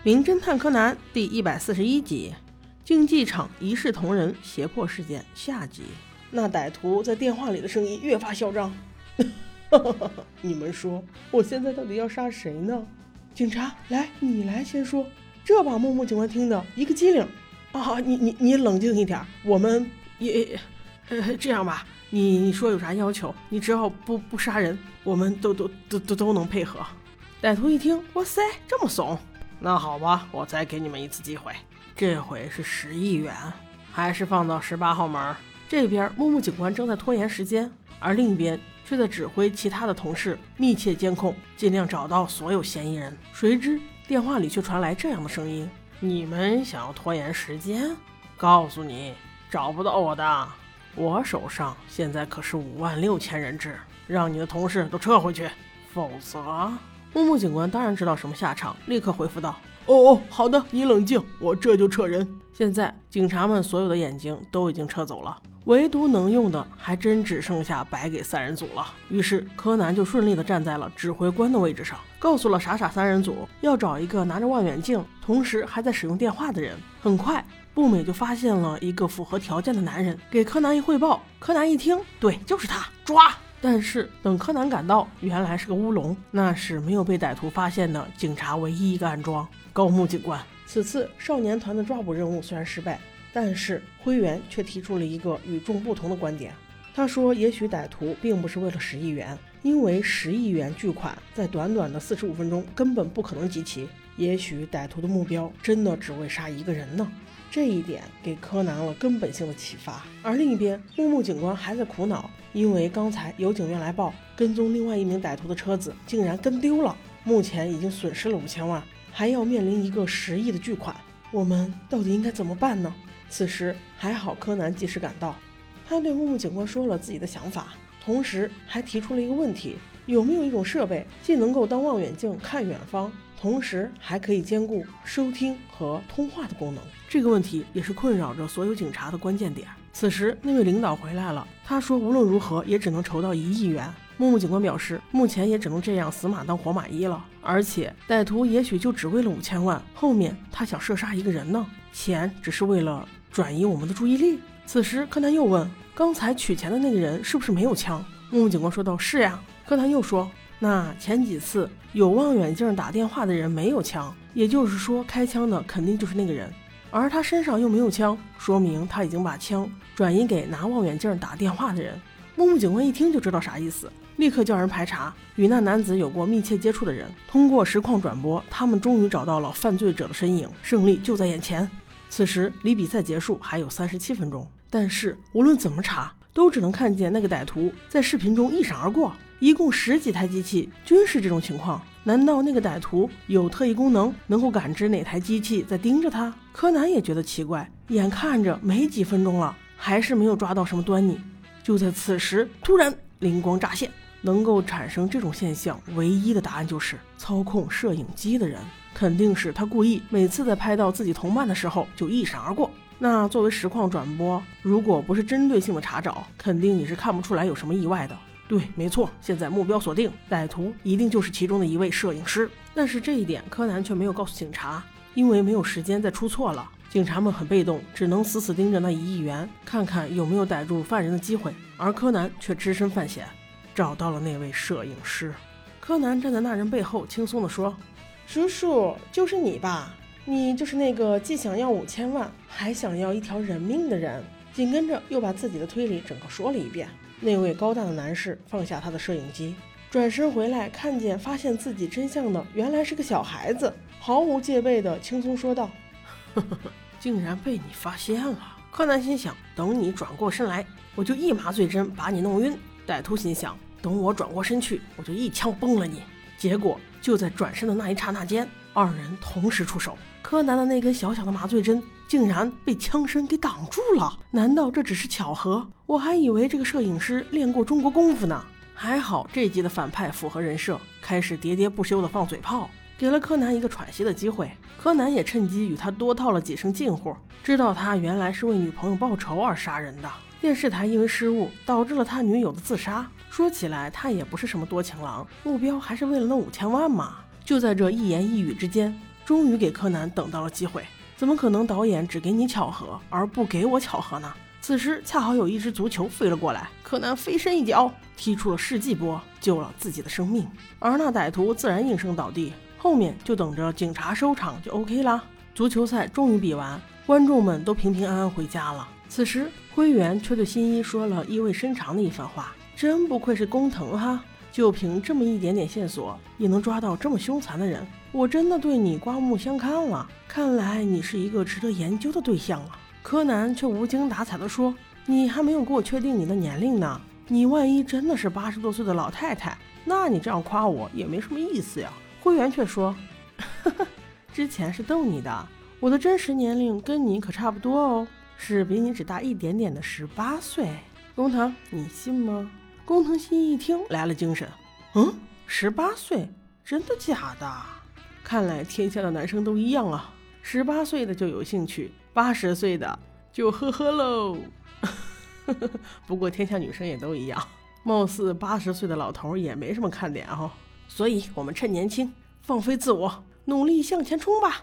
《名侦探柯南》第一百四十一集：竞技场一视同仁胁迫事件下集。那歹徒在电话里的声音越发嚣张。你们说，我现在到底要杀谁呢？警察，来，你来先说。这把木木警官听的一个机灵。啊，你你你冷静一点，我们也，呃，这样吧，你你说有啥要求？你只要不不杀人，我们都都都都都能配合。歹徒一听，哇塞，这么怂。那好吧，我再给你们一次机会，这回是十亿元，还是放到十八号门？这边木木警官正在拖延时间，而另一边却在指挥其他的同事密切监控，尽量找到所有嫌疑人。谁知电话里却传来这样的声音：“你们想要拖延时间？告诉你，找不到我的。我手上现在可是五万六千人质，让你的同事都撤回去，否则……”木木警官当然知道什么下场，立刻回复道：“哦哦，好的，你冷静，我这就撤人。”现在警察们所有的眼睛都已经撤走了，唯独能用的还真只剩下白给三人组了。于是柯南就顺利的站在了指挥官的位置上，告诉了傻傻三人组要找一个拿着望远镜，同时还在使用电话的人。很快，步美就发现了一个符合条件的男人，给柯南一汇报。柯南一听，对，就是他，抓！但是等柯南赶到，原来是个乌龙，那是没有被歹徒发现的警察唯一一个暗桩——高木警官。此次少年团的抓捕任务虽然失败，但是灰原却提出了一个与众不同的观点。他说：“也许歹徒并不是为了十亿元，因为十亿元巨款在短短的四十五分钟根本不可能集齐。也许歹徒的目标真的只为杀一个人呢。”这一点给柯南了根本性的启发。而另一边，木木警官还在苦恼。因为刚才有警员来报，跟踪另外一名歹徒的车子竟然跟丢了，目前已经损失了五千万，还要面临一个十亿的巨款，我们到底应该怎么办呢？此时还好柯南及时赶到，他对木木警官说了自己的想法，同时还提出了一个问题：有没有一种设备，既能够当望远镜看远方，同时还可以兼顾收听和通话的功能？这个问题也是困扰着所有警察的关键点。此时，那位领导回来了。他说：“无论如何，也只能筹到一亿元。”木木警官表示：“目前也只能这样死马当活马医了。而且，歹徒也许就只为了五千万，后面他想射杀一个人呢。钱只是为了转移我们的注意力。”此时，柯南又问：“刚才取钱的那个人是不是没有枪？”木木警官说道：“是呀。”柯南又说：“那前几次有望远镜打电话的人没有枪，也就是说，开枪的肯定就是那个人。”而他身上又没有枪，说明他已经把枪转移给拿望远镜打电话的人。木木警官一听就知道啥意思，立刻叫人排查与那男子有过密切接触的人。通过实况转播，他们终于找到了犯罪者的身影，胜利就在眼前。此时离比赛结束还有三十七分钟，但是无论怎么查，都只能看见那个歹徒在视频中一闪而过。一共十几台机器均是这种情况。难道那个歹徒有特异功能，能够感知哪台机器在盯着他？柯南也觉得奇怪，眼看着没几分钟了，还是没有抓到什么端倪。就在此时，突然灵光乍现，能够产生这种现象，唯一的答案就是操控摄影机的人，肯定是他故意每次在拍到自己同伴的时候就一闪而过。那作为实况转播，如果不是针对性的查找，肯定你是看不出来有什么意外的。对，没错，现在目标锁定，歹徒一定就是其中的一位摄影师。但是这一点柯南却没有告诉警察，因为没有时间再出错了。警察们很被动，只能死死盯着那一亿元，看看有没有逮住犯人的机会。而柯南却只身犯险，找到了那位摄影师。柯南站在那人背后，轻松地说：“叔叔，就是你吧？你就是那个既想要五千万，还想要一条人命的人。”紧跟着又把自己的推理整个说了一遍。那位高大的男士放下他的摄影机，转身回来，看见发现自己真相的原来是个小孩子，毫无戒备的轻松说道：“呵呵呵，竟然被你发现了。”柯南心想：等你转过身来，我就一麻醉针把你弄晕。歹徒心想：等我转过身去，我就一枪崩了你。结果就在转身的那一刹那间，二人同时出手，柯南的那根小小的麻醉针。竟然被枪声给挡住了？难道这只是巧合？我还以为这个摄影师练过中国功夫呢。还好这集的反派符合人设，开始喋喋不休的放嘴炮，给了柯南一个喘息的机会。柯南也趁机与他多套了几声近乎，知道他原来是为女朋友报仇而杀人的。电视台因为失误导致了他女友的自杀。说起来，他也不是什么多情郎，目标还是为了那五千万嘛。就在这一言一语之间。终于给柯南等到了机会。怎么可能导演只给你巧合，而不给我巧合呢？此时恰好有一只足球飞了过来，柯南飞身一脚踢出了世纪波，救了自己的生命。而那歹徒自然应声倒地，后面就等着警察收场就 OK 啦。足球赛终于比完，观众们都平平安安回家了。此时灰原却对新一说了意味深长的一番话：“真不愧是工藤哈，就凭这么一点点线索，也能抓到这么凶残的人。我真的对你刮目相看了。看来你是一个值得研究的对象啊。”柯南却无精打采地说：“你还没有给我确定你的年龄呢。你万一真的是八十多岁的老太太，那你这样夸我也没什么意思呀。”灰原却说：“呵呵。”之前是逗你的，我的真实年龄跟你可差不多哦，是比你只大一点点的十八岁。工藤，你信吗？工藤新一一听来了精神，嗯，十八岁，真的假的？看来天下的男生都一样啊，十八岁的就有兴趣，八十岁的就呵呵喽。不过天下女生也都一样，貌似八十岁的老头也没什么看点哦。所以我们趁年轻，放飞自我。努力向前冲吧！